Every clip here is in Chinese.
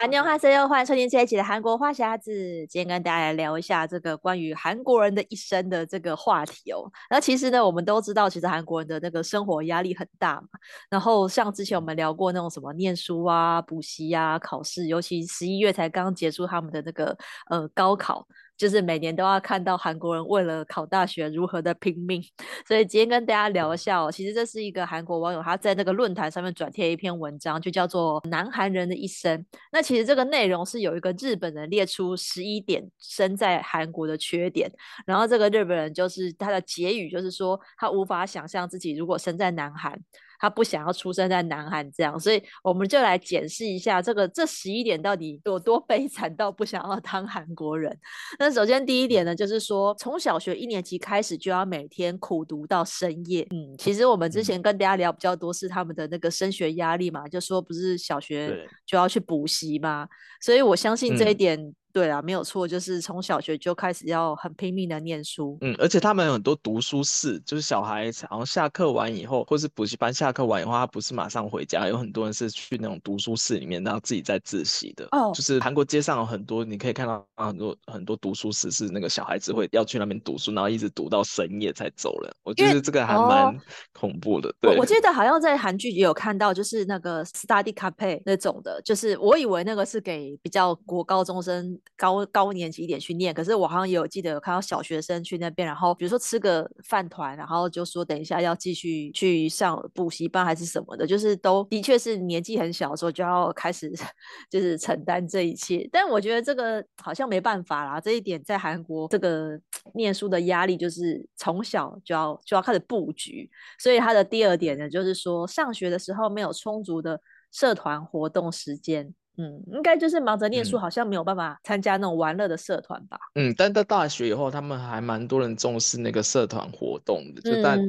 安妞哈塞哟，欢迎收听这一期的韩国话匣子。今天跟大家来聊一下这个关于韩国人的一生的这个话题哦。那其实呢，我们都知道，其实韩国人的那个生活压力很大嘛。然后像之前我们聊过那种什么念书啊、补习啊、考试，尤其十一月才刚结束他们的那个呃高考。就是每年都要看到韩国人为了考大学如何的拼命，所以今天跟大家聊一下哦。其实这是一个韩国网友他在那个论坛上面转贴一篇文章，就叫做《南韩人的一生》。那其实这个内容是有一个日本人列出十一点生在韩国的缺点，然后这个日本人就是他的结语就是说他无法想象自己如果生在南韩。他不想要出生在南韩这样，所以我们就来检视一下这个这十一点到底有多悲惨到不想要当韩国人。那首先第一点呢，就是说从小学一年级开始就要每天苦读到深夜。嗯，其实我们之前跟大家聊比较多是他们的那个升学压力嘛，就说不是小学就要去补习嘛，所以我相信这一点。嗯对啊，没有错，就是从小学就开始要很拼命的念书。嗯，而且他们有很多读书室，就是小孩然后下课完以后，或是补习班下课完以后，他不是马上回家，有很多人是去那种读书室里面，然后自己在自习的。哦，就是韩国街上有很多，你可以看到很多很多读书室是那个小孩子会要去那边读书，然后一直读到深夜才走了。我觉得这个还蛮恐怖的。哦、对，我记得好像在韩剧也有看到，就是那个 study cafe 那种的，就是我以为那个是给比较国高中生。高高年级一点去念，可是我好像也有记得有看到小学生去那边，然后比如说吃个饭团，然后就说等一下要继续去上补习班还是什么的，就是都的确是年纪很小的时候就要开始 就是承担这一切。但我觉得这个好像没办法啦，这一点在韩国这个 念书的压力就是从小就要就要开始布局，所以他的第二点呢，就是说上学的时候没有充足的社团活动时间。嗯，应该就是忙着念书，好像没有办法参加那种玩乐的社团吧。嗯，但到大学以后，他们还蛮多人重视那个社团活动的。就但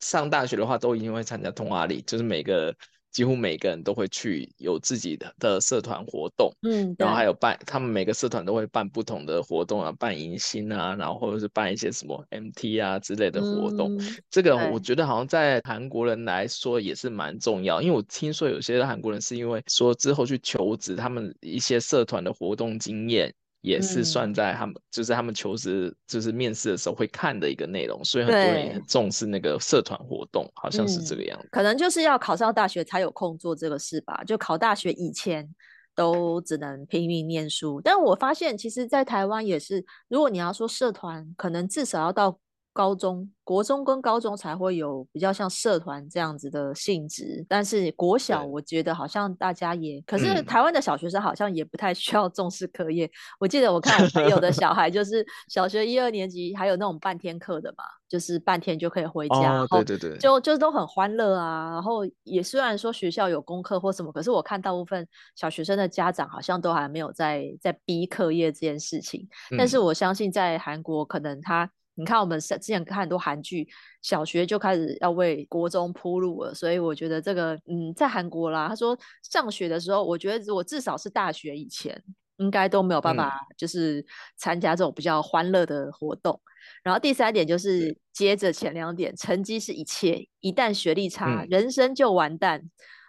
上大学的话，都一定会参加通话里，就是每个。几乎每个人都会去有自己的的社团活动，嗯，然后还有办，他们每个社团都会办不同的活动啊，办迎新啊，然后或者是办一些什么 MT 啊之类的活动。嗯，这个我觉得好像在韩国人来说也是蛮重要，因为我听说有些韩国人是因为说之后去求职，他们一些社团的活动经验。也是算在他们，嗯、就是他们求职，就是面试的时候会看的一个内容，所以很多人也很重视那个社团活动，好像是这个样子。可能就是要考上大学才有空做这个事吧？就考大学以前都只能拼命念书。但我发现，其实，在台湾也是，如果你要说社团，可能至少要到高中。国中跟高中才会有比较像社团这样子的性质，但是国小我觉得好像大家也，可是台湾的小学生好像也不太需要重视课业。嗯、我记得我看我朋友的小孩就是小学一二年级，还有那种半天课的嘛，就是半天就可以回家，哦、对对对，就就都很欢乐啊。然后也虽然说学校有功课或什么，可是我看大部分小学生的家长好像都还没有在在逼课业这件事情。嗯、但是我相信在韩国可能他。你看，我们之前看很多韩剧，小学就开始要为国中铺路了，所以我觉得这个，嗯，在韩国啦，他说上学的时候，我觉得我至少是大学以前，应该都没有办法，就是参加这种比较欢乐的活动。嗯、然后第三点就是接着前两点，成绩是一切，一旦学历差，嗯、人生就完蛋。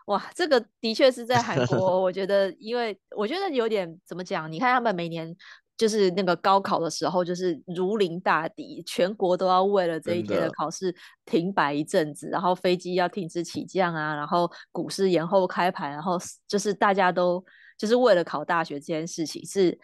哇，这个的确是在韩国，我觉得，因为我觉得有点怎么讲？你看他们每年。就是那个高考的时候，就是如临大敌，全国都要为了这一天的考试停摆一阵子，然后飞机要停止起降啊，然后股市延后开盘，然后就是大家都就是为了考大学这件事情，是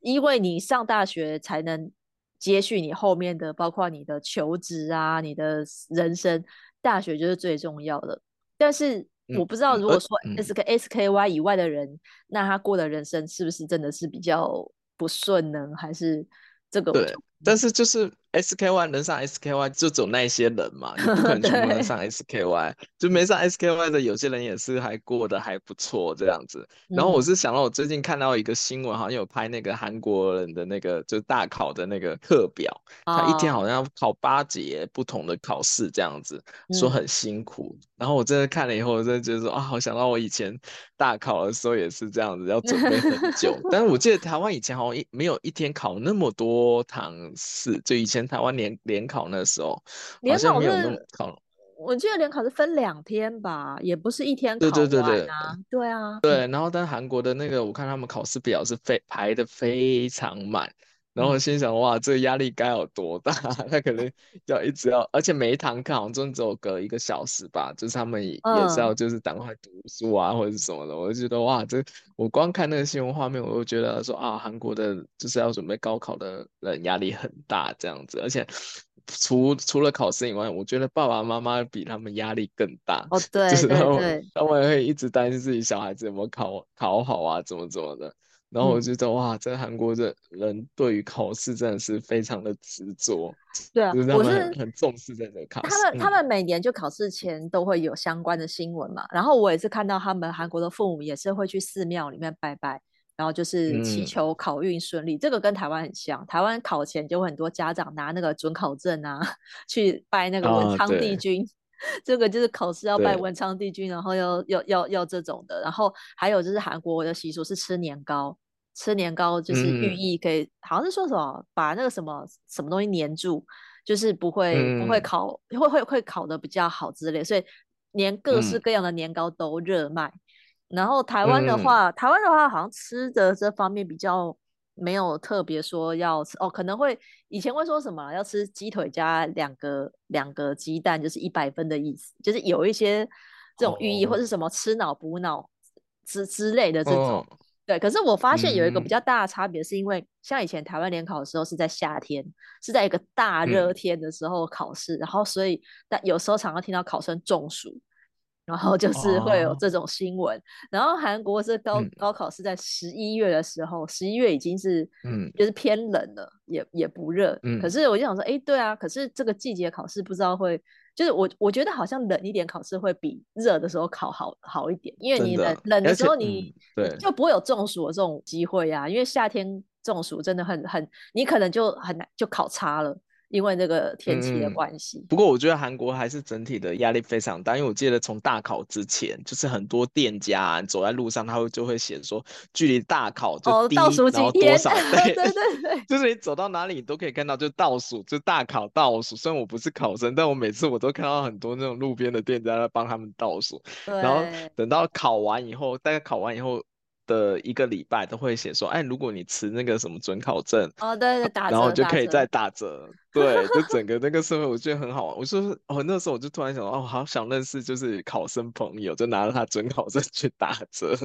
因为你上大学才能接续你后面的，包括你的求职啊，你的人生，大学就是最重要的。但是我不知道，如果说 S K S K Y 以外的人，嗯、那他过的人生是不是真的是比较不顺呢？还是这个？对，但是就是。SKY 能上 SKY 就走那些人嘛，你不可能全部能上 SKY，就没上 SKY 的有些人也是还过得还不错这样子。然后我是想到我最近看到一个新闻，好像有拍那个韩国人的那个就是大考的那个课表，他一天好像要考八节不同的考试这样子，说很辛苦。然后我真的看了以后，我真的觉得说啊，好想到我以前大考的时候也是这样子，要准备很久。但是我记得台湾以前好像一没有一天考那么多堂试，就以前。台湾联联考那时候，联考没有那么考。我记得联考是分两天吧，也不是一天考完啊。对对对对，对啊。对，然后但韩国的那个，我看他们考试表是非排的非常满。然后我心想，哇，这个压力该有多大？他可能要一直要，而且每一堂课好像中间只有隔一个小时吧，就是他们也是要就是赶快读书啊，或者是什么的。我就觉得哇，这我光看那个新闻画面，我就觉得说啊，韩国的就是要准备高考的人压力很大这样子。而且除除了考试以外，我觉得爸爸妈妈比他们压力更大。哦，对，就是他们对对，他们会一直担心自己小孩子有没有考考好啊，怎么怎么的。然后我觉得、嗯、哇，这韩国的人对于考试真的是非常的执着。对啊，就是他们很重视这个考试。他们他们每年就考试前都会有相关的新闻嘛。嗯、然后我也是看到他们韩国的父母也是会去寺庙里面拜拜，然后就是祈求考运顺利。嗯、这个跟台湾很像，台湾考前就很多家长拿那个准考证啊 去拜那个文昌帝君。啊、这个就是考试要拜文昌帝君，然后要要要要这种的。然后还有就是韩国的习俗是吃年糕。吃年糕就是寓意可以，嗯、好像是说什么把那个什么什么东西粘住，就是不会、嗯、不会烤，会会会烤的比较好之类，所以年各式各样的年糕都热卖。嗯、然后台湾的话，嗯、台湾的话好像吃的这方面比较没有特别说要吃哦，可能会以前会说什么要吃鸡腿加两个两个鸡蛋，就是一百分的意思，就是有一些这种寓意，哦、或是什么吃脑补脑之之类的这种。哦。对，可是我发现有一个比较大的差别，是因为像以前台湾联考的时候是在夏天，是在一个大热天的时候考试，嗯、然后所以但有时候常常听到考生中暑，然后就 是会有这种新闻。哦、然后韩国是高、嗯、高考是在十一月的时候，十一月已经是嗯就是偏冷了，也也不热。嗯、可是我就想说，哎，对啊，可是这个季节考试不知道会。就是我，我觉得好像冷一点考试会比热的时候考好好一点，因为你冷的冷的时候你对就不会有中暑的这种机会啊，因为夏天中暑真的很很，你可能就很难就考差了。因为那个天气的关系、嗯，不过我觉得韩国还是整体的压力非常大。因为我记得从大考之前，就是很多店家、啊、走在路上，他会就会写说，距离大考就倒数几天多 少？对对对对，就是你走到哪里，你都可以看到，就倒数，就大考倒数。虽然我不是考生，但我每次我都看到很多那种路边的店家在帮他们倒数。然后等到考完以后，大概考完以后。的一个礼拜都会写说，哎，如果你持那个什么准考证，哦，对对，打折，然后就可以再打折，打折对，就 整个那个社会我觉得很好玩。我说，哦，那时候我就突然想到，哦，好想认识就是考生朋友，就拿着他准考证去打折。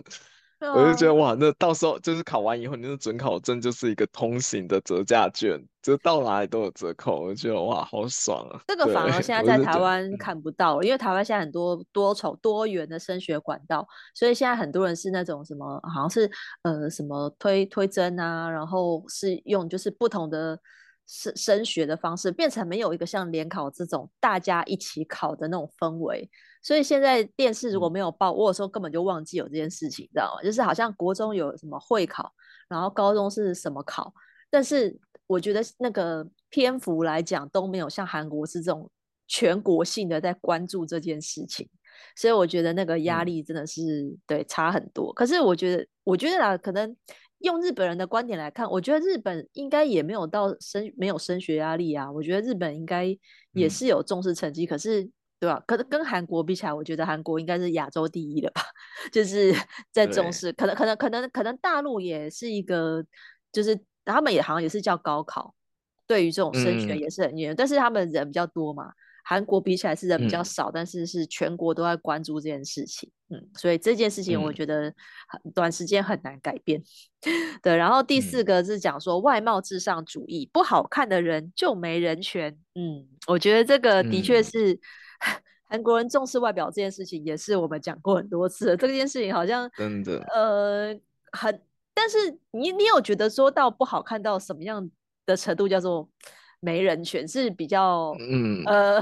我就觉得哇，那到时候就是考完以后，你的准考证就是一个通行的折价券，就到哪里都有折扣。我就觉得哇，好爽啊！这个反而现 在在台湾看不到，因为台湾现在很多多重多元的升学管道，所以现在很多人是那种什么，好像是呃什么推推甄啊，然后是用就是不同的升升学的方式，变成没有一个像联考这种大家一起考的那种氛围。所以现在电视如果没有报，我有时候根本就忘记有这件事情，你知道吗？就是好像国中有什么会考，然后高中是什么考，但是我觉得那个篇幅来讲都没有像韩国是这种全国性的在关注这件事情，所以我觉得那个压力真的是、嗯、对差很多。可是我觉得，我觉得啊，可能用日本人的观点来看，我觉得日本应该也没有到升没有升学压力啊，我觉得日本应该也是有重视成绩，嗯、可是。对吧？可是跟韩国比起来，我觉得韩国应该是亚洲第一的吧，就是 在重视。可能可能可能可能大陆也是一个，就是他们也好像也是叫高考，对于这种升学也是很严，嗯、但是他们人比较多嘛。韩国比起来是人比较少，嗯、但是是全国都在关注这件事情。嗯，所以这件事情我觉得很短时间很难改变。嗯、对，然后第四个是讲说外貌至上主义，嗯、不好看的人就没人权。嗯，我觉得这个的确是、嗯、韩国人重视外表这件事情，也是我们讲过很多次了。这件事情好像真的呃很，但是你你有觉得说到不好看到什么样的程度叫做？没人权是比较，嗯呃，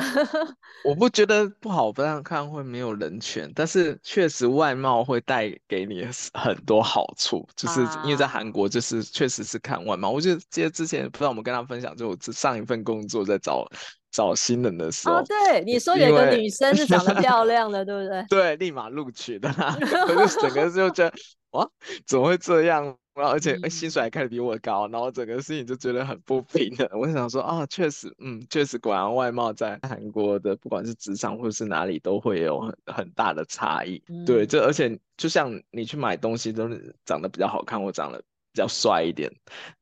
我不觉得不好不让看会没有人权，但是确实外貌会带给你很多好处，就是因为在韩国就是确实是看外貌。啊、我就记得之前不知道我们跟他分享，就我上一份工作在找找新人的时候，哦、对你说有个女生是长得漂亮的，对不对？对，立马录取的，我就整个就觉得 哇，怎么会这样？而且薪水还开得比我高，然后整个事情就觉得很不平衡。我想说啊，确实，嗯，确实，果然外貌在韩国的不管是职场或者是哪里都会有很很大的差异。嗯、对，这而且就像你去买东西，都是长得比较好看或长得比较帅一点，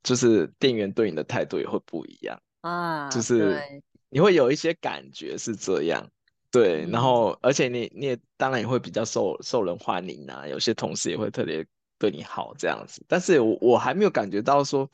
就是店员对你的态度也会不一样啊。就是你会有一些感觉是这样，对。嗯、然后而且你你也当然也会比较受受人欢迎啊，有些同事也会特别。对你好这样子，但是我我还没有感觉到说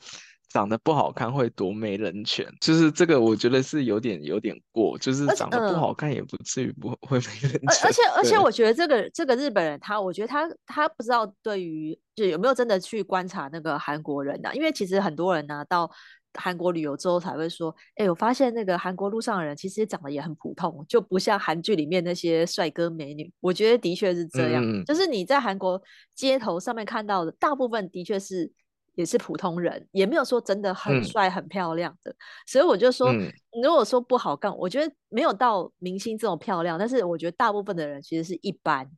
长得不好看会多没人权，就是这个我觉得是有点有点过，就是长得不好看也不至于不会没人权。而且而且我觉得这个这个日本人他，我觉得他他不知道对于就有没有真的去观察那个韩国人啊，因为其实很多人呢、啊、到。韩国旅游之后才会说，哎、欸，我发现那个韩国路上的人其实长得也很普通，就不像韩剧里面那些帅哥美女。我觉得的确是这样，嗯、就是你在韩国街头上面看到的大部分的确是也是普通人，也没有说真的很帅很漂亮的。嗯、所以我就说，嗯、如果说不好看，我觉得没有到明星这种漂亮，但是我觉得大部分的人其实是一般。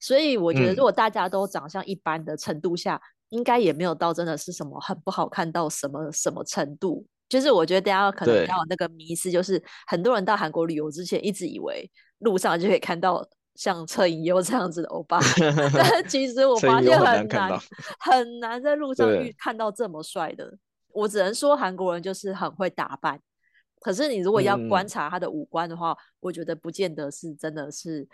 所以我觉得如果大家都长相一般的程度下。嗯应该也没有到真的是什么很不好看到什么什么程度，就是我觉得大家可能要有那个迷思，就是很多人到韩国旅游之前一直以为路上就可以看到像车银优这样子的欧巴，但其实我发现很难 很难在路上遇看到这么帅的。我只能说韩国人就是很会打扮，可是你如果要观察他的五官的话，我觉得不见得是真的是。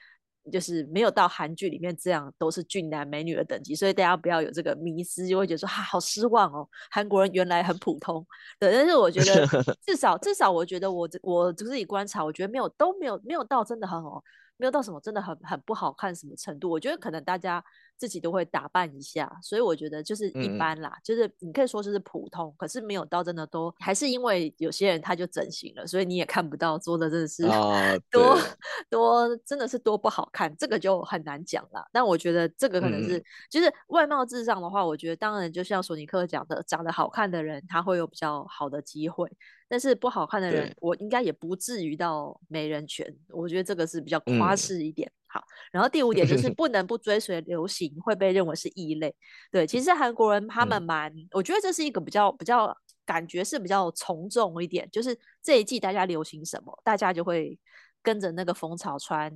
就是没有到韩剧里面这样都是俊男美女的等级，所以大家不要有这个迷思，就会觉得说哈、啊、好失望哦，韩国人原来很普通。对，但是我觉得 至少至少我觉得我我自己观察，我觉得没有都没有没有到真的很好，没有到什么真的很很不好看什么程度。我觉得可能大家。自己都会打扮一下，所以我觉得就是一般啦，嗯、就是你可以说就是普通，可是没有到真的多还是因为有些人他就整形了，所以你也看不到做的真的是 多、啊、多，多真的是多不好看，这个就很难讲了。但我觉得这个可能是、嗯、就是外貌至上的话，我觉得当然就像索尼克讲的，长得好看的人他会有比较好的机会，但是不好看的人，我应该也不至于到没人权。我觉得这个是比较夸饰一点。嗯好，然后第五点就是 不能不追随流行，会被认为是异类。对，其实韩国人他们蛮，嗯、我觉得这是一个比较比较感觉是比较从众一点，就是这一季大家流行什么，大家就会跟着那个风潮穿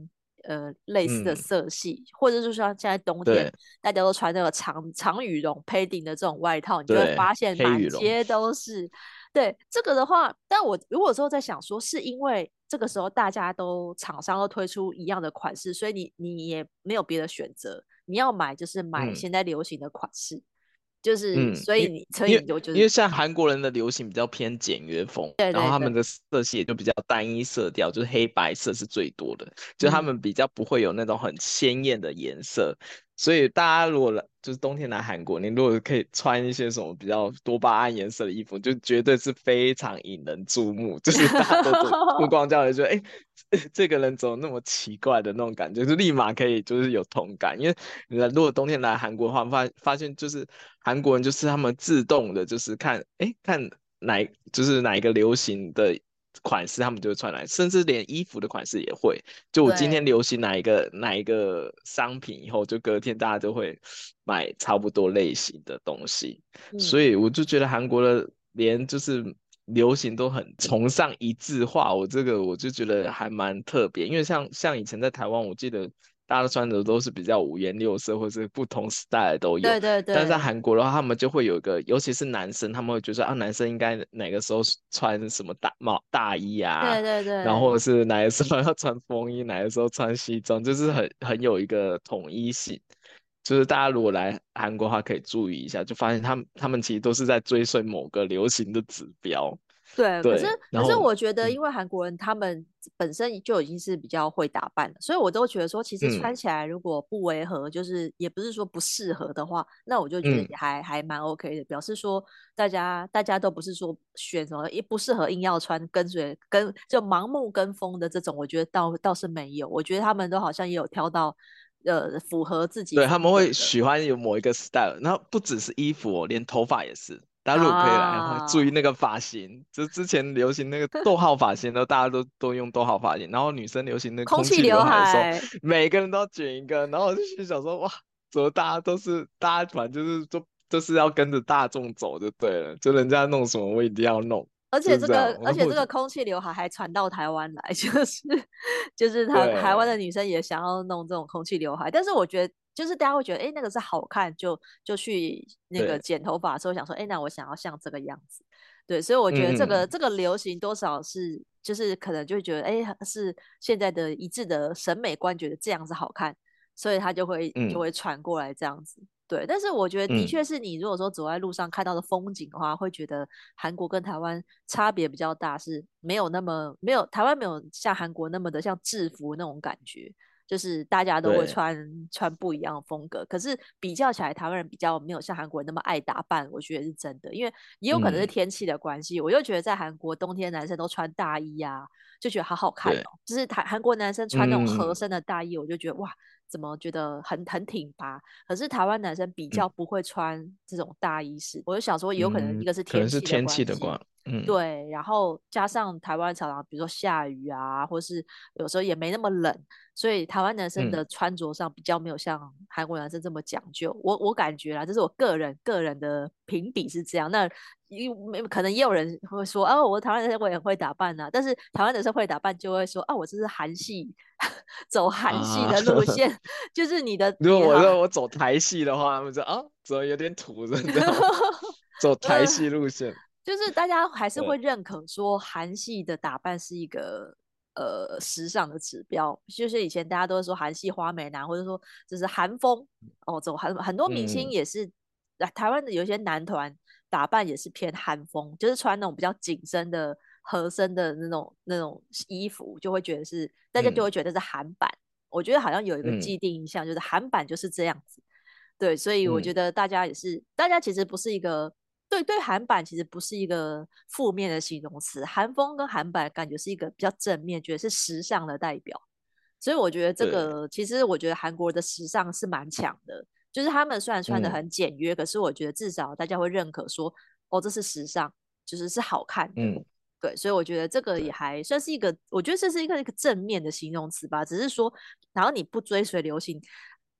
呃类似的色系，嗯、或者就是说现在冬天大家都穿那个长长羽绒配顶的这种外套，你就会发现满街都是。对这个的话，但我如果说在想说，是因为这个时候大家都厂商都推出一样的款式，所以你你也没有别的选择，你要买就是买现在流行的款式，嗯、就是、嗯、所以你所以你就觉得因为像韩国人的流行比较偏简约风，对对对，然后他们的色系也就比较单一色调，就是黑白色是最多的，就他们比较不会有那种很鲜艳的颜色。所以大家如果来就是冬天来韩国，你如果可以穿一些什么比较多巴胺颜色的衣服，就绝对是非常引人注目，就是大家都 目光交流，觉得哎，这个人怎么那么奇怪的那种感觉，就立马可以就是有同感。因为你如果冬天来韩国的话，发发现就是韩国人就是他们自动的，就是看哎看哪就是哪一个流行的。款式他们就会穿来，甚至连衣服的款式也会。就我今天流行哪一个哪一个商品，以后就隔天大家就会买差不多类型的东西。嗯、所以我就觉得韩国的连就是流行都很崇尚一致化，我这个我就觉得还蛮特别。因为像像以前在台湾，我记得大家都穿的都是比较五颜六色或是不同 style 都有。对对对。但是在韩国的话，他们就会有一个，尤其是男生，他们会觉得啊，男生应该哪个时候穿什么大帽大衣啊？对对对。然后或者是哪个时候要穿风衣，哪个时候穿西装，就是很很有一个统一性。就是大家如果来韩国的话，可以注意一下，就发现他们他们其实都是在追随某个流行的指标。对，对可是可是我觉得，因为韩国人他们本身就已经是比较会打扮了，嗯、所以我都觉得说，其实穿起来如果不违和，嗯、就是也不是说不适合的话，那我就觉得也还、嗯、还蛮 OK 的，表示说大家大家都不是说选什么一不适合硬要穿，跟随跟就盲目跟风的这种，我觉得倒倒是没有，我觉得他们都好像也有挑到呃符合自己，对，他们会喜欢有某一个 style，然后不只是衣服哦，连头发也是。大家如果可以来的话，啊、注意那个发型，就之前流行那个逗号发型然后，大家都都用逗号发型。然后女生流行那个空气刘海的时候，每个人都要卷一个。然后我就心想说，哇，怎么大家都是大家反正就是都就是要跟着大众走就对了，就人家弄什么我一定要弄。而且这个而且这个空气刘海还传到台湾来，就是就是台对台湾的女生也想要弄这种空气刘海，但是我觉得。就是大家会觉得，哎、欸，那个是好看，就就去那个剪头发的时候想说，哎、欸，那我想要像这个样子，对，所以我觉得这个、嗯、这个流行多少是，就是可能就会觉得，哎、欸，是现在的一致的审美观，觉得这样子好看，所以他就会就会传过来这样子，嗯、对。但是我觉得的确是你如果说走在路上看到的风景的话，嗯、会觉得韩国跟台湾差别比较大，是没有那么没有台湾没有像韩国那么的像制服那种感觉。就是大家都会穿穿不一样的风格，可是比较起来，台湾人比较没有像韩国人那么爱打扮，我觉得是真的，因为也有可能是天气的关系。嗯、我就觉得在韩国冬天男生都穿大衣啊，就觉得好好看哦。就是台韩国男生穿那种合身的大衣，嗯、我就觉得哇，怎么觉得很很挺拔？可是台湾男生比较不会穿这种大衣式，嗯、我就想说，有可能一个是天气的关系。嗯，对，然后加上台湾常常比如说下雨啊，或是有时候也没那么冷，所以台湾男生的穿着上比较没有像韩国男生这么讲究。嗯、我我感觉啦，这是我个人个人的评比是这样。那因为可能也有人会说，哦，我台湾男生我也会打扮啊，但是台湾男生会打扮就会说，啊，我这是韩系，走韩系的路线，啊、就是你的。如果我说我走台系的话，他们说啊，怎么有点土，真的 走台系路线。就是大家还是会认可说韩系的打扮是一个呃时尚的指标，就是以前大家都会说韩系花美男，或者说就是韩风哦，走韩很多明星也是，嗯、台湾的有一些男团打扮也是偏韩风，就是穿那种比较紧身的合身的那种那种衣服，就会觉得是大家就会觉得是韩版。嗯、我觉得好像有一个既定印象，就是韩版就是这样子。对，所以我觉得大家也是，嗯、大家其实不是一个。对对，韩版其实不是一个负面的形容词，韩风跟韩版感觉是一个比较正面，觉得是时尚的代表。所以我觉得这个，其实我觉得韩国的时尚是蛮强的，就是他们虽然穿的很简约，嗯、可是我觉得至少大家会认可说，哦，这是时尚，就是是好看的。嗯、对，所以我觉得这个也还算是一个，我觉得这是一个一个正面的形容词吧。只是说，然后你不追随流行，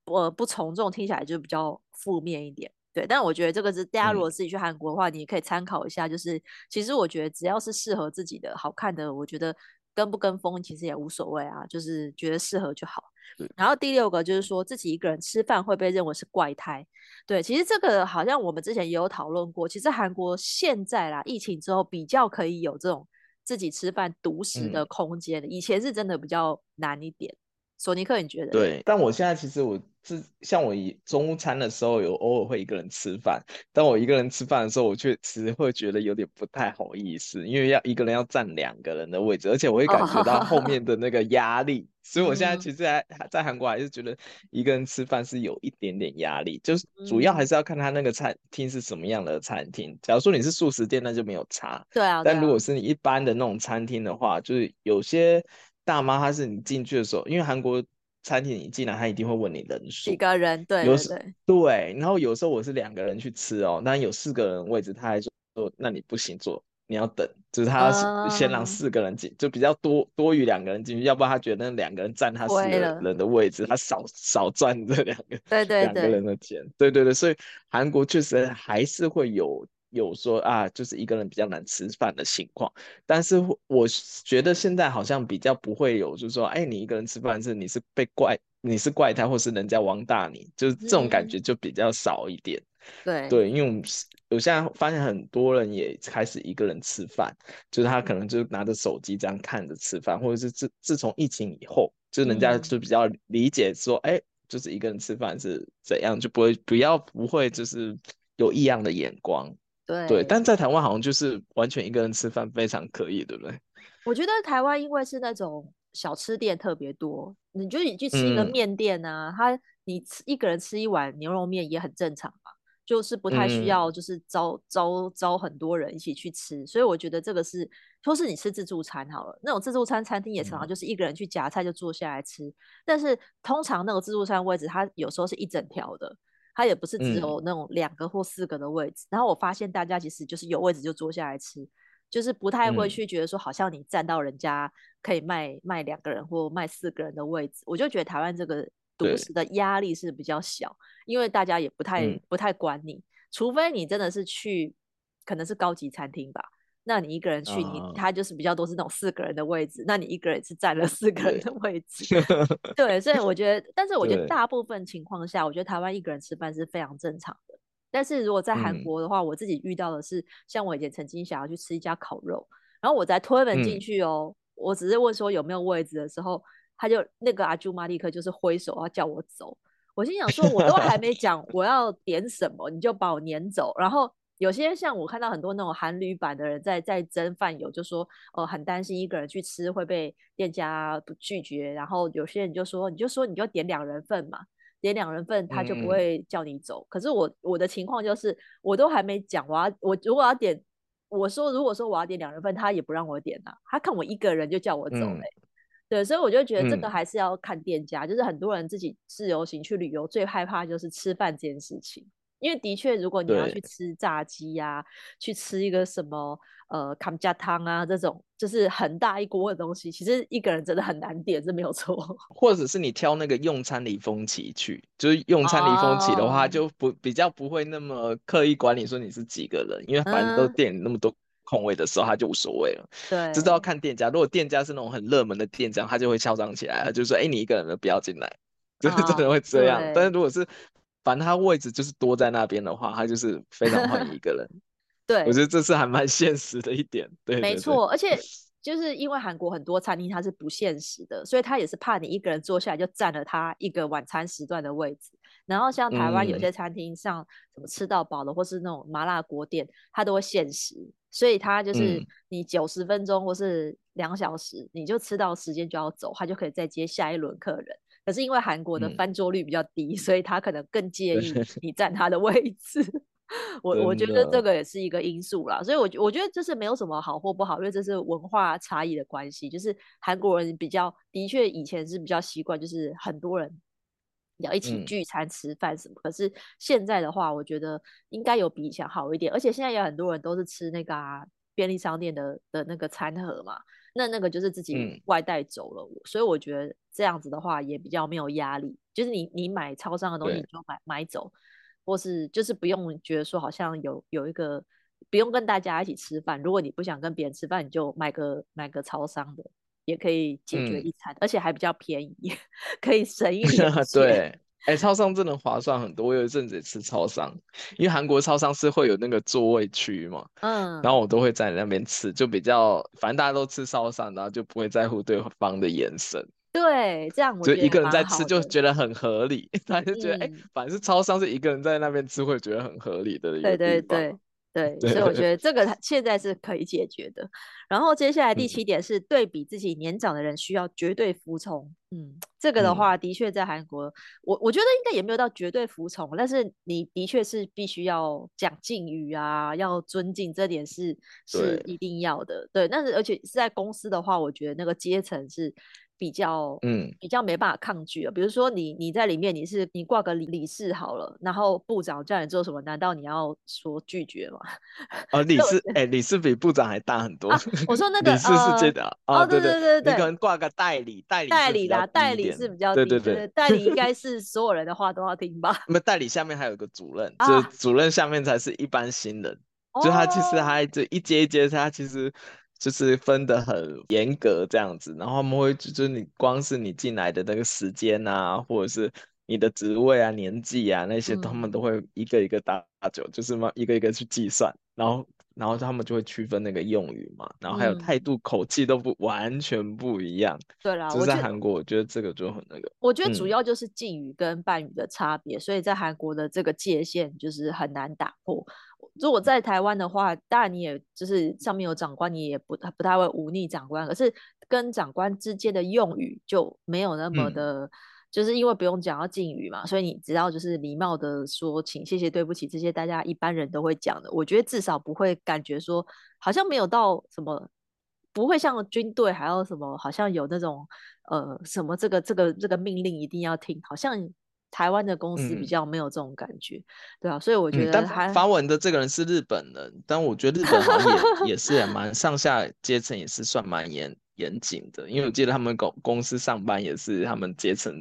呃，不从众，听起来就比较负面一点。对，但我觉得这个是大家如果自己去韩国的话，嗯、你也可以参考一下。就是其实我觉得只要是适合自己的、好看的，我觉得跟不跟风其实也无所谓啊，就是觉得适合就好。然后第六个就是说自己一个人吃饭会被认为是怪胎。对，其实这个好像我们之前也有讨论过。其实韩国现在啦，疫情之后比较可以有这种自己吃饭独食的空间，嗯、以前是真的比较难一点。索尼克，你觉得？对，但我现在其实我是像我以中餐的时候，有偶尔会一个人吃饭。但我一个人吃饭的时候，我确实会觉得有点不太好意思，因为要一个人要占两个人的位置，而且我会感觉到后面的那个压力。Oh. 所以我现在其实还在韩国还是觉得一个人吃饭是有一点点压力，就是主要还是要看他那个餐厅是什么样的餐厅。假如说你是素食店，那就没有差。对啊。但如果是你一般的那种餐厅的话，就是有些。大妈，她是你进去的时候，因为韩国餐厅你进来，她一定会问你人数，几个人，对，有，对，对。然后有时候我是两个人去吃哦，但有四个人位置，他还说，那你不行坐，你要等，就是他先让四个人进，uh, 就比较多多于两个人进去，要不然他觉得那两个人占他四个人的位置，了他少少赚这两个对对对两个人的钱，对对对，所以韩国确实还是会有。有说啊，就是一个人比较难吃饭的情况，但是我觉得现在好像比较不会有，就是说，哎，你一个人吃饭是你是被怪你是怪胎，或是人家王大你，就是这种感觉就比较少一点。对对，因为我们我现在发现很多人也开始一个人吃饭，就是他可能就拿着手机这样看着吃饭，或者是自自从疫情以后，就人家就比较理解说，哎、嗯，就是一个人吃饭是怎样，就不会不要不会就是有异样的眼光。对对，但在台湾好像就是完全一个人吃饭非常可以，对不对？我觉得台湾因为是那种小吃店特别多，你就你去吃一个面店啊，他、嗯、你吃一个人吃一碗牛肉面也很正常嘛，就是不太需要就是招、嗯、招招很多人一起去吃，所以我觉得这个是，说是你吃自助餐好了，那种自助餐餐厅也常常就是一个人去夹菜就坐下来吃，嗯、但是通常那个自助餐位置它有时候是一整条的。它也不是只有那种两个或四个的位置，嗯，然后我发现大家其实就是有位置就坐下来吃，就是不太会去觉得说好像你占到人家可以卖卖两个人或卖四个人的位置，我就觉得台湾这个独食的压力是比较小，因为大家也不太，嗯，不太管你，除非你真的是去可能是高级餐厅吧。那你一个人去，你他就是比较多是那种四个人的位置，那你一个人是占了四个人的位置，对，所以我觉得，但是我觉得大部分情况下，我觉得台湾一个人吃饭是非常正常的。但是如果在韩国的话，我自己遇到的是，像我以前曾经想要去吃一家烤肉，然后我在推门进去哦，我只是问说有没有位置的时候，他就那个阿朱妈立刻就是挥手要叫我走，我心想说我都还没讲我要点什么，你就把我撵走，然后。有些像我看到很多那种韩旅版的人在在争饭友，就说呃很担心一个人去吃会被店家不拒绝，然后有些人就说你就说你就点两人份嘛，点两人份他就不会叫你走。嗯、可是我我的情况就是我都还没讲，我要我如果要点，我说如果说我要点两人份，他也不让我点呐、啊，他看我一个人就叫我走嘞、欸嗯。对，所以我就觉得这个还是要看店家，嗯、就是很多人自己自由行去旅游最害怕就是吃饭这件事情。因为的确，如果你要去吃炸鸡呀、啊，去吃一个什么呃康家汤啊这种，就是很大一锅的东西，其实一个人真的很难点，这没有错。或者是你挑那个用餐礼风期去，就是用餐礼风期的话，就不、oh. 比较不会那么刻意管理说你是几个人，因为反正都店那么多空位的时候，他就无所谓了。对，这都要看店家。如果店家是那种很热门的店家，他就会嚣张起来，他就说：“哎，你一个人的不要进来。” 就是真的会这样。Oh, 但是如果是反正他位置就是多在那边的话，他就是非常欢迎一个人。对，我觉得这是还蛮现实的一点。对，没错。而 且就是因为韩国很多餐厅它是不限时的，所以他也是怕你一个人坐下来就占了他一个晚餐时段的位置。然后像台湾有些餐厅，像什么吃到饱的，或是那种麻辣锅店，它都会限时，所以他就是你九十分钟或是两小时，你就吃到时间就要走，他就可以再接下一轮客人。可是因为韩国的翻桌率比较低，嗯，所以他可能更介意你占他的位置。我我觉得这个也是一个因素啦，所以我我觉得这是没有什么好或不好，因为这是文化差异的关系。就是韩国人比较的确以前是比较习惯，就是很多人要一起聚餐吃饭什么，嗯。可是现在的话，我觉得应该有比以前好一点。而且现在有很多人都是吃那个、啊、便利商店的的那个餐盒嘛。那那个就是自己外带走了，嗯，所以我觉得这样子的话也比较没有压力。就是你你买超商的东西你就买买走，或是就是不用觉得说好像有有一个不用跟大家一起吃饭。如果你不想跟别人吃饭，你就买个买个超商的，也可以解决一餐，嗯，而且还比较便宜，可以省一点 钱。对。哎、欸，超商真的划算很多。我有一阵子也吃超商，因为韩国超商是会有那个座位区嘛，嗯，然后我都会在那边吃，就比较反正大家都吃超商，然后就不会在乎对方的眼神。对，这样我就一个人在吃就觉得很合理，他就觉得哎、嗯欸，反正是超商是一个人在那边吃会觉得很合理的。对对对。对，所以我觉得这个现在是可以解决的。然后接下来第七点是对比自己年长的人需要绝对服从。嗯，这个的话的确在韩国，我我觉得应该也没有到绝对服从，但是你的确是必须要讲敬语啊，要尊敬，这点是是一定要的。对，但是而且是在公司的话，我觉得那个阶层是。比较嗯，比较没办法抗拒啊。比如说你你在里面，你是你挂个理理事好了，然后部长叫你做什么，难道你要说拒绝吗？啊，理事哎，理事比部长还大很多。啊、我说那个理事是这的哦，对对对对，你可能挂个代理，代理代理啦，代理是比较低，对对对，代理应该 是所有人的话都要听吧？那么代理下面还有个主任，就主任下面才是一般新人，就他其实还就一阶一阶，他其实。就是分得很严格这样子，然后他们会就是你光是你进来的那个时间啊，或者是你的职位啊、年纪啊那些，他们都会一个一个打九，嗯、就是嘛一个一个去计算，然后。然后他们就会区分那个用语嘛，然后还有态度、嗯、口气都不完全不一样。对啦，就是在韩国，我觉得这个就很那个。我觉得主要就是敬语跟半语的差别，嗯、所以在韩国的这个界限就是很难打破。如果在台湾的话，当然你也就是上面有长官，你也不不太会忤逆长官，可是跟长官之间的用语就没有那么的。嗯就是因为不用讲到敬语嘛，所以你只要就是礼貌的说请、谢谢、对不起这些大家一般人都会讲的。我觉得至少不会感觉说好像没有到什么，不会像军队还要什么，好像有那种呃什么这个这个这个命令一定要听，好像台湾的公司比较没有这种感觉，嗯、对啊，所以我觉得还、嗯、发文的这个人是日本人，但我觉得日本好像也也是蛮上下阶层也是算蛮严。严谨的，因为我记得他们公公司上班也是，他们阶层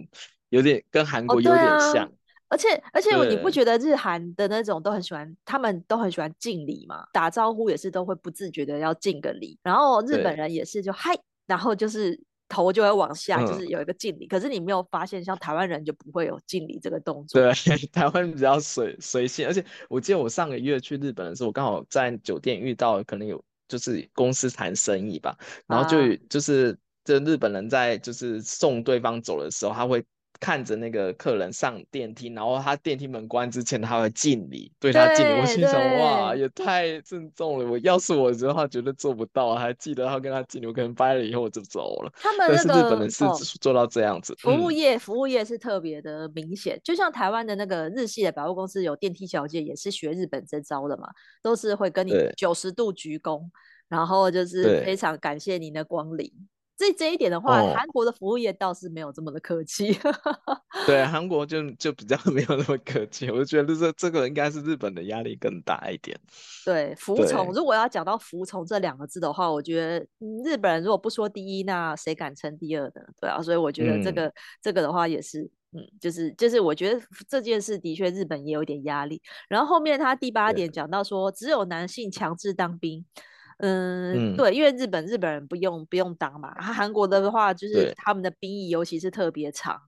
有点跟韩国有点像，而且而且你不觉得日韩的那种都很喜欢，他们都很喜欢敬礼嘛？打招呼也是都会不自觉的要敬个礼，然后日本人也是就嗨，然后就是头就会往下，就是有一个敬礼。嗯、可是你没有发现，像台湾人就不会有敬礼这个动作。对，台湾比较随随性，而且我记得我上个月去日本的时候，我刚好在酒店遇到，可能有。就是公司谈生意吧，然后就就是这日本人在就是送对方走的时候，他会看着那个客人上电梯，然后他电梯门关之前，他会敬礼，对他敬礼。我心想，哇，也太郑重了！我要是我的话，绝对做不到，还记得他跟他敬礼，我可能掰了以后我就走了。他们那个是日本人是做到这样子，哦、服务业、嗯、服务业是特别的明显，就像台湾的那个日系的百货公司有电梯小姐，也是学日本这招的嘛，都是会跟你九十度鞠躬，然后就是非常感谢您的光临。这这一点的话，韩、哦、国的服务业倒是没有这么的客气。对，韩国就就比较 没有那么客气。我就觉得这这个应该是日本的压力更大一点。对，服从。如果要讲到服从这两个字的话，我觉得日本人如果不说第一，那谁敢称第二呢？对啊，所以我觉得这个、嗯、这个的话也是，嗯，就是就是我觉得这件事的确日本也有点压力。然后后面他第八点讲到说，只有男性强制当兵。嗯，嗯对，因为日本日本人不用不用当嘛，韩国的 话就是他们的兵役尤其是特别长，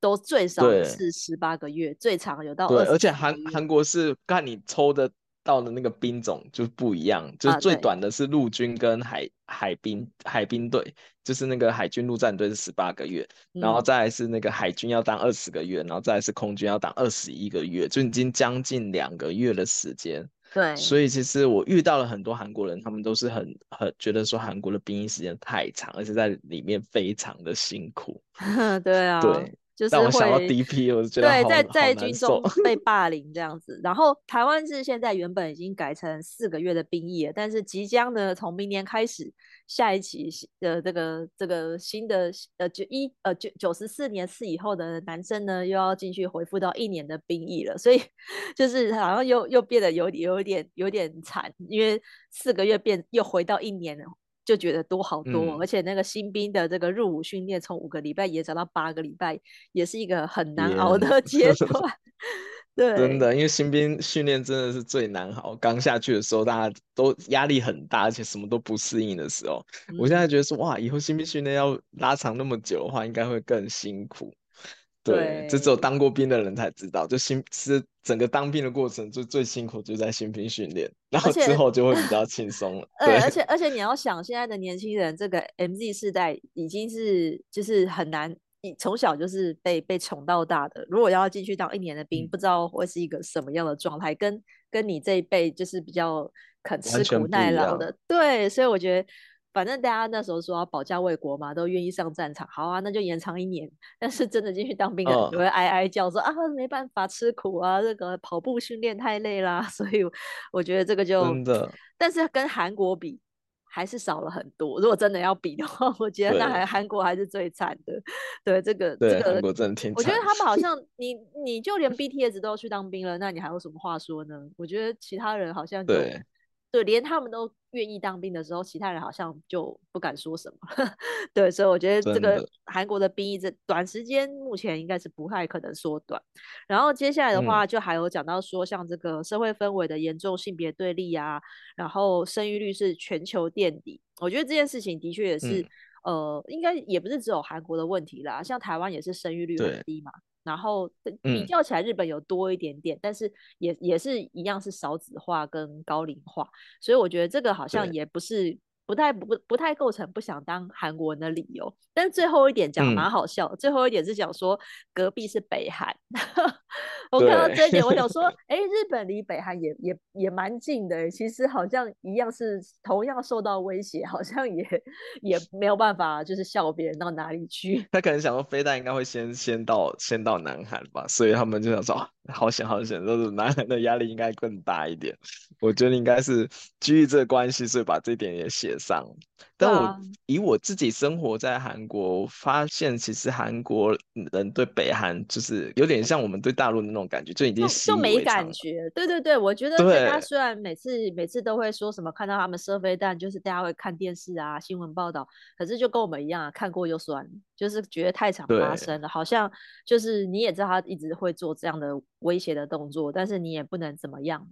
都最少是十八个月，最长有到。对，而且韩韩国是看你抽的到的那个兵种就不一样，就是最短的是陆军跟海、啊、海兵海兵队，就是那个海军陆战队是十八个月，嗯、然后再来是那个海军要当二十个月，然后再来是空军要当二十一个月，就已经将近两个月的时间。对，所以其实我遇到了很多韩国人，他们都是很很觉得说韩国的兵役时间太长，而且在里面非常的辛苦。对啊，对。就是会我想到 DP，我就觉得对，在在军中被霸凌这样子。然后台湾是现在原本已经改成四个月的兵役了，但是即将呢，从明年开始，下一期的这个这个新的呃九一呃九九十四年四以后的男生呢，又要进去回复到一年的兵役了。所以 就是好像又又变得有有点有点惨，因为四个月变又回到一年了。就觉得多好多，嗯、而且那个新兵的这个入伍训练从五个礼拜延长到八个礼拜，也是一个很难熬的 阶段。Yeah. 对，真的，因为新兵训练真的是最难熬。刚下去的时候，大家都压力很大，而且什么都不适应的时候，嗯、我现在觉得说，哇，以后新兵训练要拉长那么久的话，应该会更辛苦。对，这只有当过兵的人才知道，就新是整个当兵的过程就最辛苦，就在新兵训练，然后之后就会比较轻松了。对，而且 而且你要想，现在的年轻人，这个 MZ 世代已经是就是很难，从小就是被被宠到大的，如果要进去当一年的兵，嗯、不知道会是一个什么样的状态，跟跟你这一辈就是比较肯吃苦耐劳的，对，所以我觉得。反正大家那时候说要保家卫国嘛，都愿意上战场。好啊，那就延长一年。但是真的进去当兵的人就会哀哀叫说、哦、啊，没办法吃苦啊，这个跑步训练太累啦。所以我觉得这个就真的，但是跟韩国比还是少了很多。如果真的要比的话，我觉得那还韩国还是最惨的。对，这个对这个韩国真的挺惨。我觉得他们好像你你就连 BTS 都要去当兵了，那你还有什么话说呢？我觉得其他人好像对。对，连他们都愿意当兵的时候，其他人好像就不敢说什么。对，所以我觉得这个韩国的兵役，这短时间目前应该是不太可能缩短。然后接下来的话，就还有讲到说，像这个社会氛围的严重性别对立啊，然后生育率是全球垫底。我觉得这件事情的确也是，嗯、呃，应该也不是只有韩国的问题啦，像台湾也是生育率很低嘛，然后比较起来日本有多一点点，嗯、但是也也是一样是少子化跟高龄化，所以我觉得这个好像也不是。不太不不太构成不想当韩国人的理由，但最后一点讲蛮好笑，嗯。最后一点是讲说隔壁是北韩，我看到这一点，我想说，哎，日本离北韩也也也蛮近的，其实好像一样是同样受到威胁，好像也也没有办法就是笑别人到哪里去。他可能想说飞弹应该会先先到先到南韩吧，所以他们就想说。好险好险，就是男人的压力应该更大一点。我觉得应该是基于这个关系，所以把这点也写上。但我以我自己生活在韩国，发现其实韩国人对北韩就是有点像我们对大陆的那种感觉，就已经习以为常了。就没感觉。对对对，我觉得大家虽然每次每次都会说什么看到他们射飞弹，就是大家会看电视啊新闻报道，可是就跟我们一样啊，看过就算，就是觉得太常发生了，好像就是你也知道他一直会做这样的威胁的动作，但是你也不能怎么样。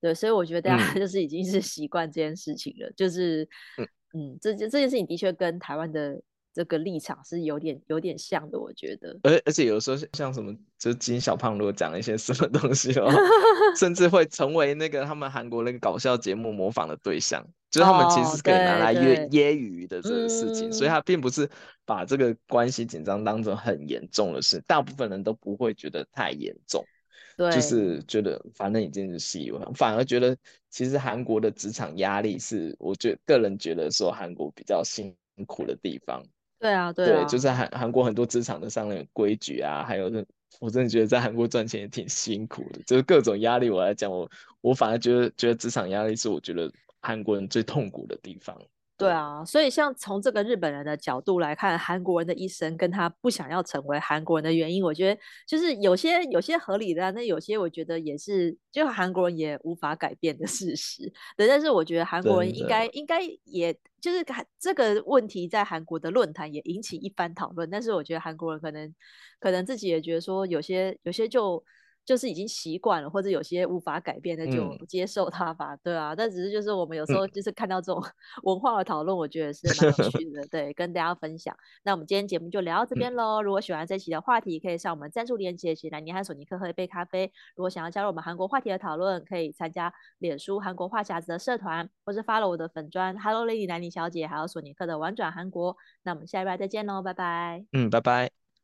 对，所以我觉得大家就是已经是习惯这件事情了，嗯、就是。嗯嗯，这件这件事情的确跟台湾的这个立场是有点有点像的，我觉得。而而且有时候像什么，就是金小胖如果讲了一些什么东西哦，甚至会成为那个他们韩国那个搞笑节目模仿的对象，就是他们其实是可以拿来揶揶揄的这个事情，所以他并不是把这个关系紧张当成很严重的事，大部分人都不会觉得太严重。对，就是觉得反正已经是习以为常，反而觉得其实韩国的职场压力是，我觉个人觉得说韩国比较辛苦的地方。对啊，对啊，对，就是韩韩国很多职场的上面规矩啊，还有我真的觉得在韩国赚钱也挺辛苦的，就是各种压力我来讲，我我反而觉得觉得职场压力是我觉得韩国人最痛苦的地方。对啊，所以像从这个日本人的角度来看，韩国人的一生跟他不想要成为韩国人的原因，我觉得就是有些有些合理的啊，那有些我觉得也是，就韩国人也无法改变的事实。对，但是我觉得韩国人应该应该也就是这个问题在韩国的论坛也引起一番讨论，但是我觉得韩国人可能可能自己也觉得说有些有些就。就是已经习惯了，或者有些无法改变的，就接受它吧，嗯，对啊。但只是就是我们有时候就是看到这种 文化的讨论，我觉得是蛮有趣的，嗯，对，跟大家分享。那我们今天节目就聊到这边喽，嗯。如果喜欢这期的话题，可以上我们赞助链接，请南尼和索尼克喝一杯咖啡。如果想要加入我们韩国话题的讨论，可以参加脸书韩国话匣子的社团，或是 follow 我的粉砖 Hello Lady 南尼小姐，还有索尼克的玩转韩国。那我们下一拜再见喽，拜拜。嗯，拜拜。